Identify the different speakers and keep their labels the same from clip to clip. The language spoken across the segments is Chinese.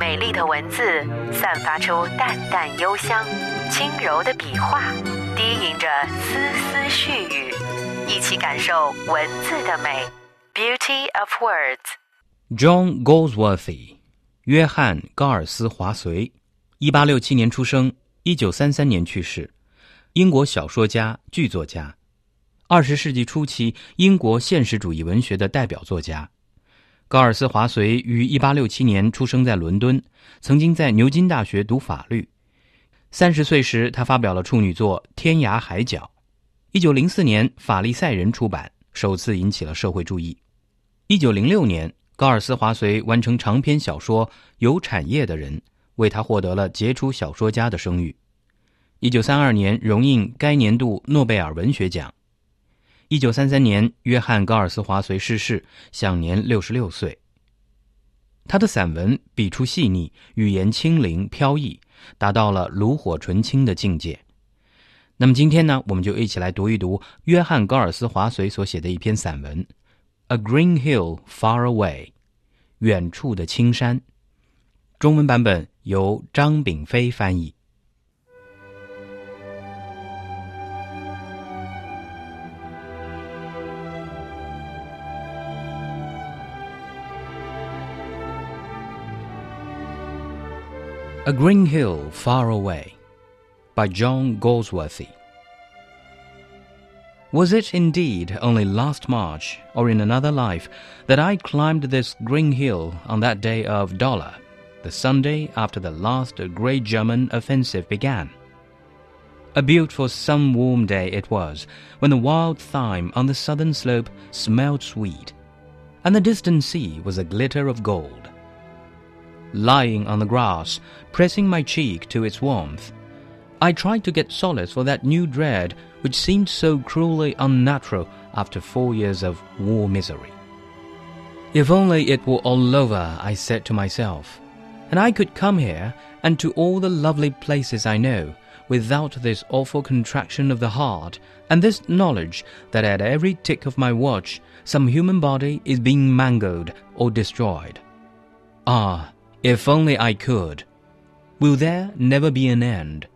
Speaker 1: 美丽的文字散发出淡淡幽香，轻柔的笔画低吟着丝丝絮语，一起感受文字的美。Beauty of words。
Speaker 2: John Goldsworthy，约翰·高尔斯·华绥，一八六七年出生，一九三三年去世，英国小说家、剧作家。二十世纪初期，英国现实主义文学的代表作家，高尔斯·华绥于一八六七年出生在伦敦，曾经在牛津大学读法律。三十岁时，他发表了处女作《天涯海角》。一九零四年，《法利赛人》出版，首次引起了社会注意。一九零六年，高尔斯·华绥完成长篇小说《有产业的人》，为他获得了杰出小说家的声誉。一九三二年，荣膺该年度诺贝尔文学奖。一九三三年，约翰·高尔斯·华绥逝世，享年六十六岁。他的散文笔触细腻，语言轻灵飘逸，达到了炉火纯青的境界。那么今天呢，我们就一起来读一读约翰·高尔斯·华绥所写的一篇散文《A Green Hill Far Away》，远处的青山。中文版本由张炳飞翻译。A Green Hill Far Away by John Goldsworthy. Was it indeed only last March, or in another life, that I climbed this green hill on that day of Dollar, the Sunday after the last great German offensive began? A beautiful sun warm day it was, when the wild thyme on the southern slope smelled sweet, and the distant sea was a glitter of gold lying on the grass, pressing my cheek to its warmth. I tried to get solace for that new dread which seemed so cruelly unnatural after four years of war misery. If only it were all over, I said to myself, and I could come here and to all the lovely places I know without this awful contraction of the heart and this knowledge that at every tick of my watch some human body is being mangled or destroyed. Ah, if only I could. Will there never be an end?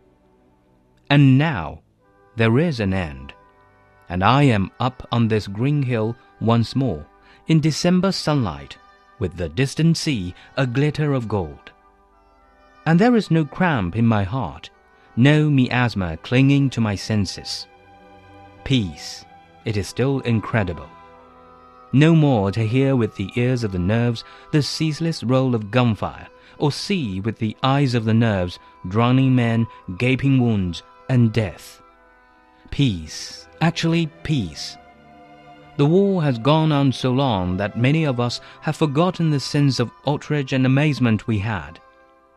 Speaker 2: And now there is an end, and I am up on this green hill once more, in December sunlight, with the distant sea a glitter of gold. And there is no cramp in my heart, no miasma clinging to my senses. Peace, it is still incredible no more to hear with the ears of the nerves the ceaseless roll of gunfire, or see with the eyes of the nerves drowning men, gaping wounds, and death. Peace, actually peace. The war has gone on so long that many of us have forgotten the sense of outrage and amazement we had.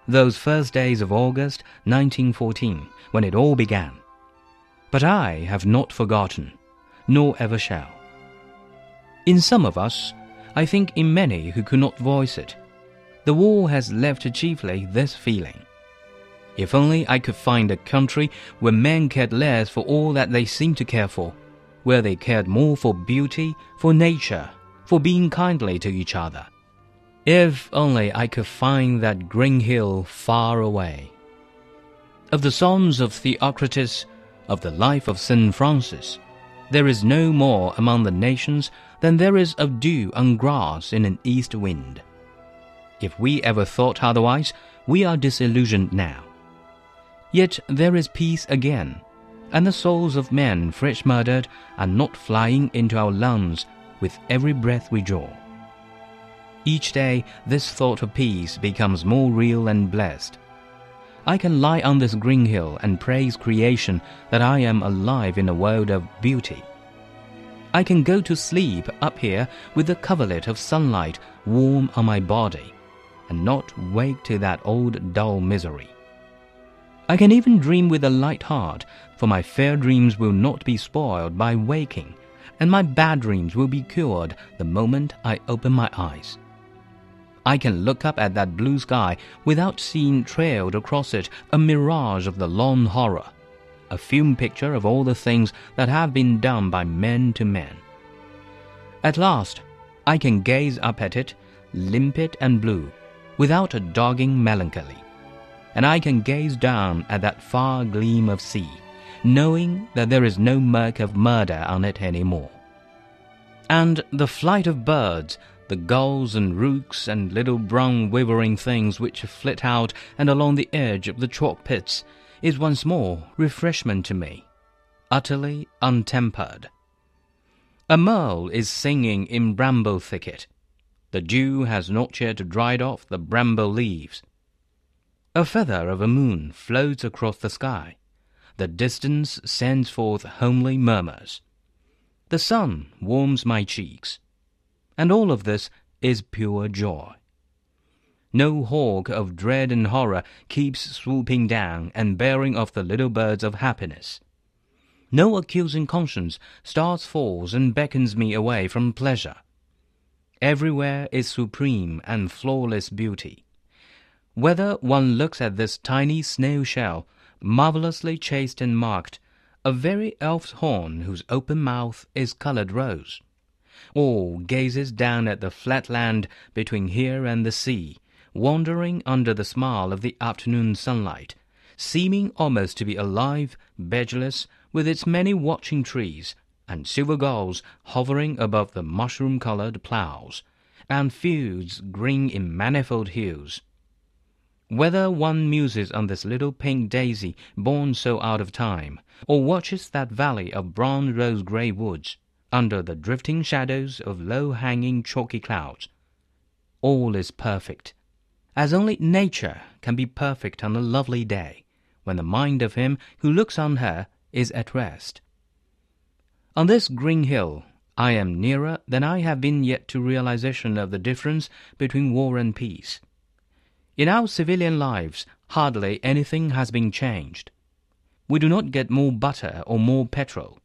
Speaker 2: Those first days of August 1914, when it all began. But I have not forgotten, nor ever shall. In some of us, I think in many who could not voice it, the war has left chiefly this feeling. If only I could find a country where men cared less for all that they seemed to care for, where they cared more for beauty, for nature, for being kindly to each other. If only I could find that green hill far away. Of the songs of Theocritus, of the life of St. Francis, there is no more among the nations than there is of dew on grass in an east wind. If we ever thought otherwise, we are disillusioned now. Yet there is peace again, and the souls of men fresh murdered are not flying into our lungs with every breath we draw. Each day, this thought of peace becomes more real and blessed. I can lie on this green hill and praise creation that I am alive in a world of beauty. I can go to sleep up here with the coverlet of sunlight warm on my body, and not wake to that old dull misery. I can even dream with a light heart, for my fair dreams will not be spoiled by waking, and my bad dreams will be cured the moment I open my eyes. I can look up at that blue sky without seeing trailed across it a mirage of the long horror a film picture of all the things that have been done by men to men. At last, I can gaze up at it, limpid and blue, without a dogging melancholy, and I can gaze down at that far gleam of sea, knowing that there is no murk of murder on it any more. And the flight of birds, the gulls and rooks and little brown wavering things which flit out and along the edge of the chalk pits, is once more refreshment to me, utterly untempered. A merle is singing in bramble thicket. The dew has not yet dried off the bramble leaves. A feather of a moon floats across the sky. The distance sends forth homely murmurs. The sun warms my cheeks. And all of this is pure joy. No hawk of dread and horror keeps swooping down and bearing off the little birds of happiness. No accusing conscience starts falls and beckons me away from pleasure. Everywhere is supreme and flawless beauty. Whether one looks at this tiny snail shell, marvelously chased and marked, a very elf's horn whose open mouth is colored rose, or gazes down at the flat land between here and the sea, wandering under the smile of the afternoon sunlight, seeming almost to be alive, bedulous, with its many watching trees, and silver gulls hovering above the mushroom-colored ploughs, and fields green in manifold hues. Whether one muses on this little pink daisy born so out of time, or watches that valley of brown rose-grey woods, under the drifting shadows of low-hanging chalky clouds, all is perfect, as only nature can be perfect on a lovely day, when the mind of him who looks on her is at rest. On this green hill, I am nearer than I have been yet to realization of the difference between war and peace. In our civilian lives, hardly anything has been changed. We do not get more butter or more petrol.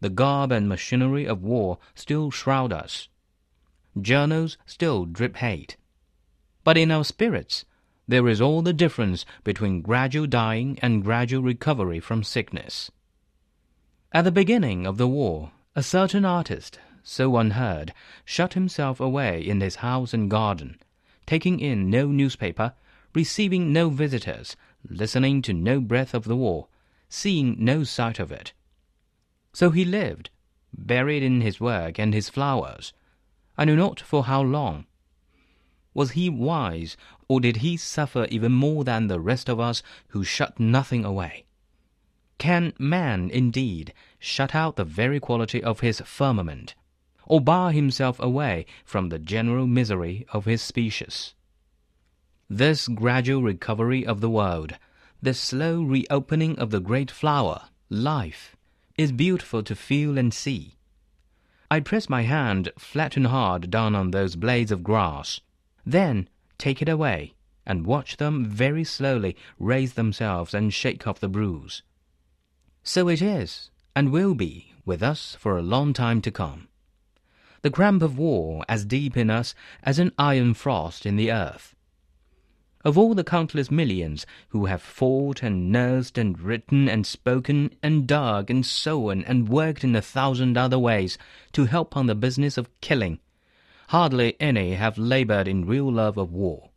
Speaker 2: The garb and machinery of war still shroud us. Journals still drip hate. But in our spirits, there is all the difference between gradual dying and gradual recovery from sickness. At the beginning of the war, a certain artist, so unheard, shut himself away in his house and garden, taking in no newspaper, receiving no visitors, listening to no breath of the war, seeing no sight of it. So he lived, buried in his work and his flowers. I know not for how long. Was he wise, or did he suffer even more than the rest of us who shut nothing away? Can man, indeed, shut out the very quality of his firmament, or bar himself away from the general misery of his species? This gradual recovery of the world, this slow reopening of the great flower, life, is beautiful to feel and see. I press my hand flat and hard down on those blades of grass then take it away, and watch them very slowly raise themselves and shake off the bruise. So it is, and will be, with us for a long time to come. The cramp of war as deep in us as an iron frost in the earth. Of all the countless millions who have fought and nursed and written and spoken and dug and sown and worked in a thousand other ways to help on the business of killing, hardly any have labored in real love of war.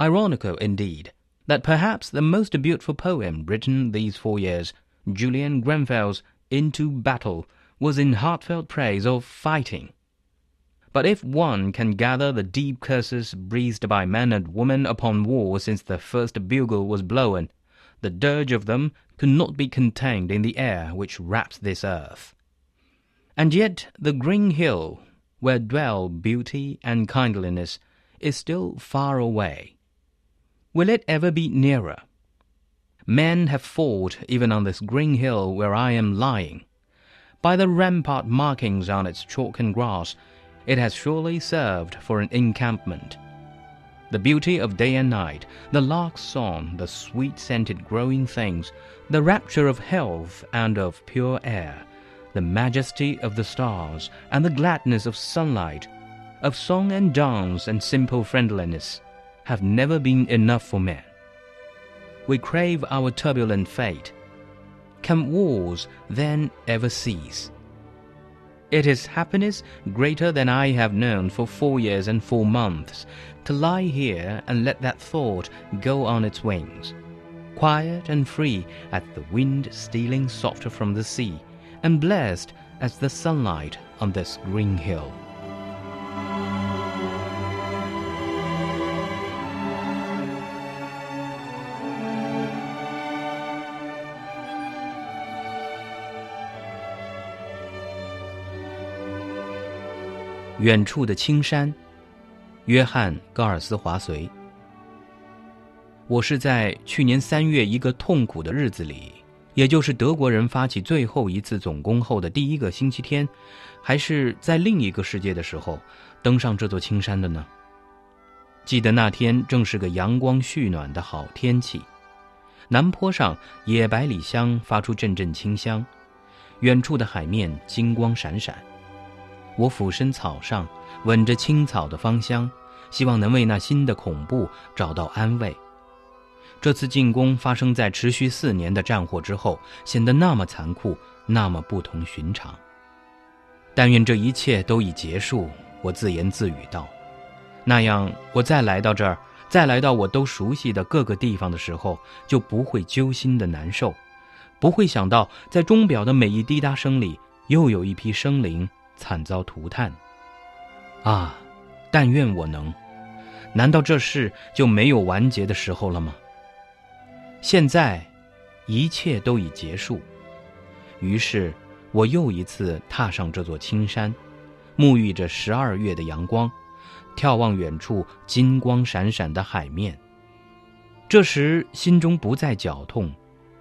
Speaker 2: Ironical, indeed, that perhaps the most beautiful poem written these four years, Julian Grenfell's Into Battle, was in heartfelt praise of fighting. But if one can gather the deep curses breathed by men and women upon war since the first bugle was blown, the dirge of them could not be contained in the air which wraps this earth. And yet the green hill where dwell beauty and kindliness, is still far away. Will it ever be nearer? Men have fought even on this green hill where I am lying. By the rampart markings on its chalk and grass, it has surely served for an encampment. The beauty of day and night, the lark's song, the sweet scented growing things, the rapture of health and of pure air, the majesty of the stars and the gladness of sunlight, of song and dance and simple friendliness, have never been enough for men. We crave our turbulent fate. Can wars then ever cease? It is happiness greater than I have known for four years and four months to lie here and let that thought go on its wings, quiet and free as the wind stealing softer from the sea, and blessed as the sunlight on this green hill. 远处的青山，约翰·高尔斯华绥。我是在去年三月一个痛苦的日子里，也就是德国人发起最后一次总攻后的第一个星期天，还是在另一个世界的时候，登上这座青山的呢？记得那天正是个阳光煦暖的好天气，南坡上野百里香发出阵阵清香，远处的海面金光闪闪。我俯身草上，闻着青草的芳香，希望能为那新的恐怖找到安慰。这次进攻发生在持续四年的战火之后，显得那么残酷，那么不同寻常。但愿这一切都已结束，我自言自语道。那样，我再来到这儿，再来到我都熟悉的各个地方的时候，就不会揪心的难受，不会想到在钟表的每一滴答声里，又有一批生灵。惨遭涂炭，啊！但愿我能。难道这事就没有完结的时候了吗？现在，一切都已结束。于是，我又一次踏上这座青山，沐浴着十二月的阳光，眺望远处金光闪闪的海面。这时，心中不再绞痛，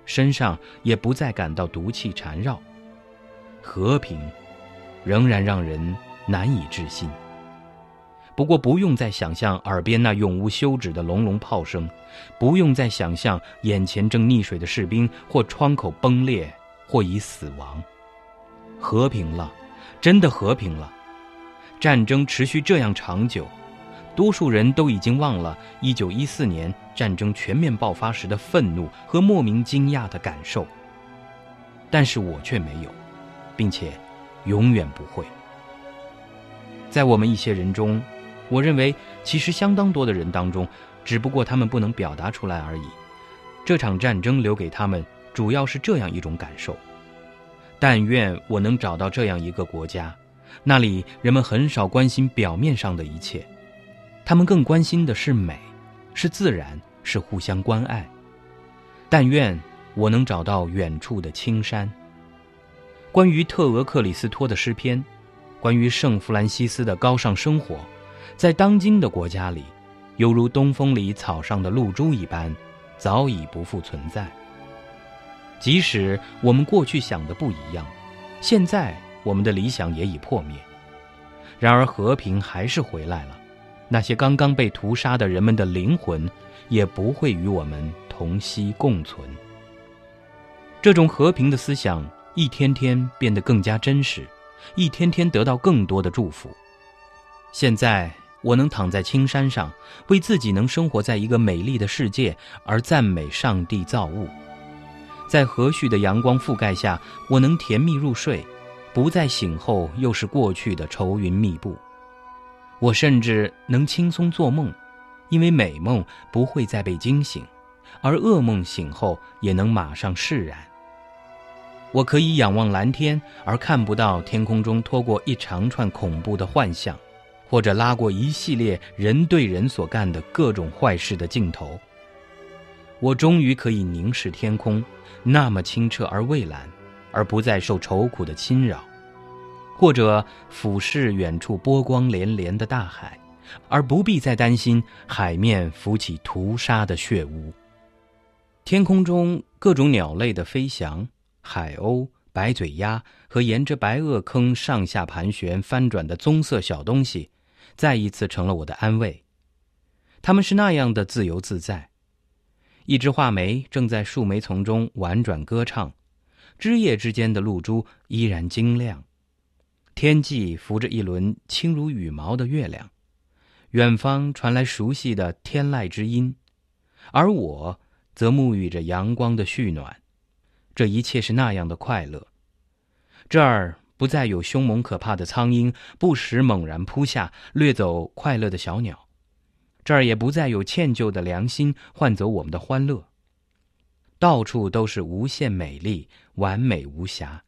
Speaker 2: 身上也不再感到毒气缠绕，和平。仍然让人难以置信。不过，不用再想象耳边那永无休止的隆隆炮声，不用再想象眼前正溺水的士兵，或窗口崩裂，或已死亡。和平了，真的和平了。战争持续这样长久，多数人都已经忘了1914年战争全面爆发时的愤怒和莫名惊讶的感受。但是我却没有，并且。永远不会。在我们一些人中，我认为其实相当多的人当中，只不过他们不能表达出来而已。这场战争留给他们主要是这样一种感受：但愿我能找到这样一个国家，那里人们很少关心表面上的一切，他们更关心的是美，是自然，是互相关爱。但愿我能找到远处的青山。关于特俄克里斯托的诗篇，关于圣弗兰西斯的高尚生活，在当今的国家里，犹如东风里草上的露珠一般，早已不复存在。即使我们过去想的不一样，现在我们的理想也已破灭。然而和平还是回来了，那些刚刚被屠杀的人们的灵魂，也不会与我们同息共存。这种和平的思想。一天天变得更加真实，一天天得到更多的祝福。现在我能躺在青山上，为自己能生活在一个美丽的世界而赞美上帝造物。在和煦的阳光覆盖下，我能甜蜜入睡，不再醒后又是过去的愁云密布。我甚至能轻松做梦，因为美梦不会再被惊醒，而噩梦醒后也能马上释然。我可以仰望蓝天，而看不到天空中拖过一长串恐怖的幻象，或者拉过一系列人对人所干的各种坏事的镜头。我终于可以凝视天空，那么清澈而蔚蓝，而不再受愁苦的侵扰；或者俯视远处波光连连的大海，而不必再担心海面浮起屠杀的血污。天空中各种鸟类的飞翔。海鸥、白嘴鸭和沿着白垩坑上下盘旋翻转的棕色小东西，再一次成了我的安慰。它们是那样的自由自在。一只画眉正在树莓丛中婉转歌唱，枝叶之间的露珠依然晶亮。天际浮着一轮轻如羽毛的月亮，远方传来熟悉的天籁之音，而我则沐浴着阳光的煦暖。这一切是那样的快乐，这儿不再有凶猛可怕的苍蝇不时猛然扑下，掠走快乐的小鸟。这儿也不再有歉疚的良心换走我们的欢乐。到处都是无限美丽，完美无瑕。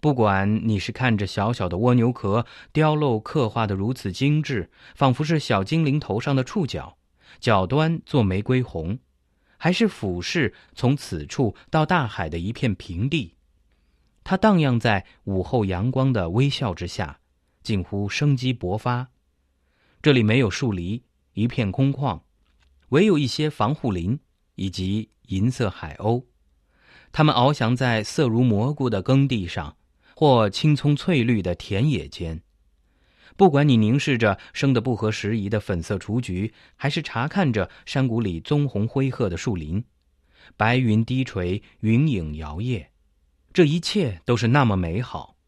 Speaker 2: 不管你是看着小小的蜗牛壳雕镂刻画的如此精致，仿佛是小精灵头上的触角，角端做玫瑰红，还是俯视从此处到大海的一片平地，它荡漾在午后阳光的微笑之下，近乎生机勃发。这里没有树篱，一片空旷，唯有一些防护林以及银色海鸥，它们翱翔在色如蘑菇的耕地上。或青葱翠绿的田野间，不管你凝视着生得不合时宜的粉色雏菊，还是查看着山谷里棕红灰褐的树林，白云低垂，云影摇曳，这一切都是那么美好。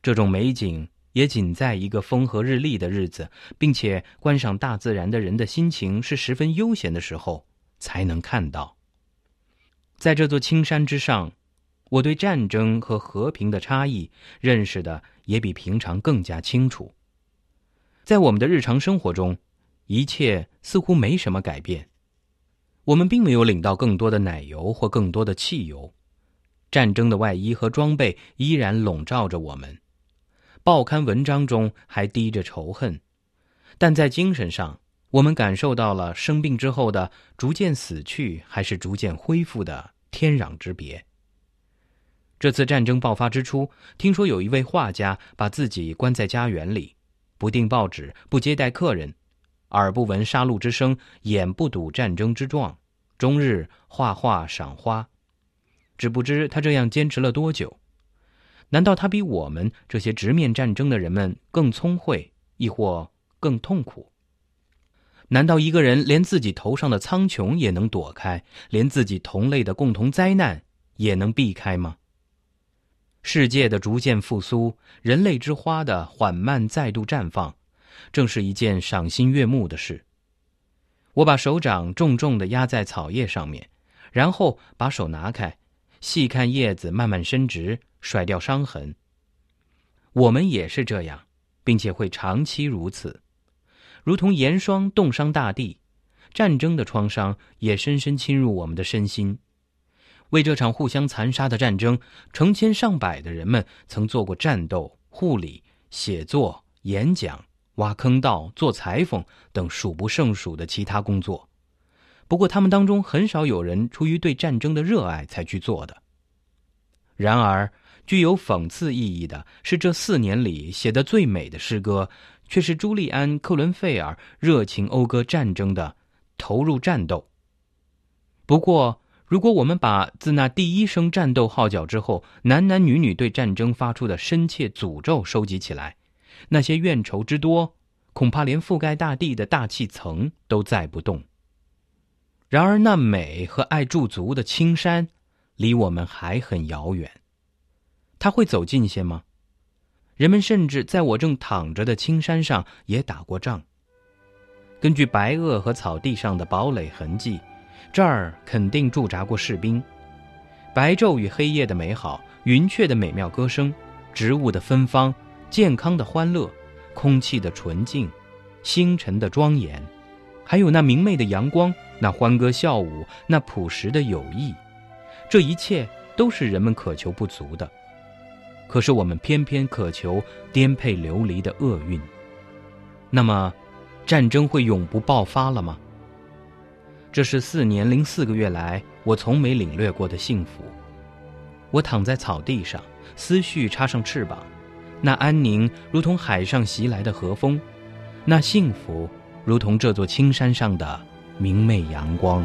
Speaker 2: 这种美景也仅在一个风和日丽的日子，并且观赏大自然的人的心情是十分悠闲的时候才能看到。在这座青山之上。我对战争和和平的差异认识的也比平常更加清楚。在我们的日常生活中，一切似乎没什么改变。我们并没有领到更多的奶油或更多的汽油，战争的外衣和装备依然笼罩着我们，报刊文章中还滴着仇恨，但在精神上，我们感受到了生病之后的逐渐死去还是逐渐恢复的天壤之别。这次战争爆发之初，听说有一位画家把自己关在家园里，不订报纸，不接待客人，耳不闻杀戮之声，眼不睹战争之状，终日画画赏花。只不知他这样坚持了多久？难道他比我们这些直面战争的人们更聪慧，亦或更痛苦？难道一个人连自己头上的苍穹也能躲开，连自己同类的共同灾难也能避开吗？世界的逐渐复苏，人类之花的缓慢再度绽放，正是一件赏心悦目的事。我把手掌重重地压在草叶上面，然后把手拿开，细看叶子慢慢伸直，甩掉伤痕。我们也是这样，并且会长期如此，如同盐霜冻伤大地，战争的创伤也深深侵入我们的身心。为这场互相残杀的战争，成千上百的人们曾做过战斗、护理、写作、演讲、挖坑道、做裁缝等数不胜数的其他工作。不过，他们当中很少有人出于对战争的热爱才去做的。然而，具有讽刺意义的是，这四年里写得最美的诗歌，却是朱利安·克伦费尔热情讴歌战争的投入战斗。不过，如果我们把自那第一声战斗号角之后，男男女女对战争发出的深切诅咒收集起来，那些怨仇之多，恐怕连覆盖大地的大气层都载不动。然而，那美和爱驻足的青山，离我们还很遥远。他会走近些吗？人们甚至在我正躺着的青山上也打过仗。根据白垩和草地上的堡垒痕迹。这儿肯定驻扎过士兵，白昼与黑夜的美好，云雀的美妙歌声，植物的芬芳，健康的欢乐，空气的纯净，星辰的庄严，还有那明媚的阳光，那欢歌笑舞，那朴实的友谊，这一切都是人们渴求不足的。可是我们偏偏渴求颠沛流离的厄运。那么，战争会永不爆发了吗？这是四年零四个月来我从没领略过的幸福。我躺在草地上，思绪插上翅膀，那安宁如同海上袭来的和风，那幸福如同这座青山上的明媚阳光。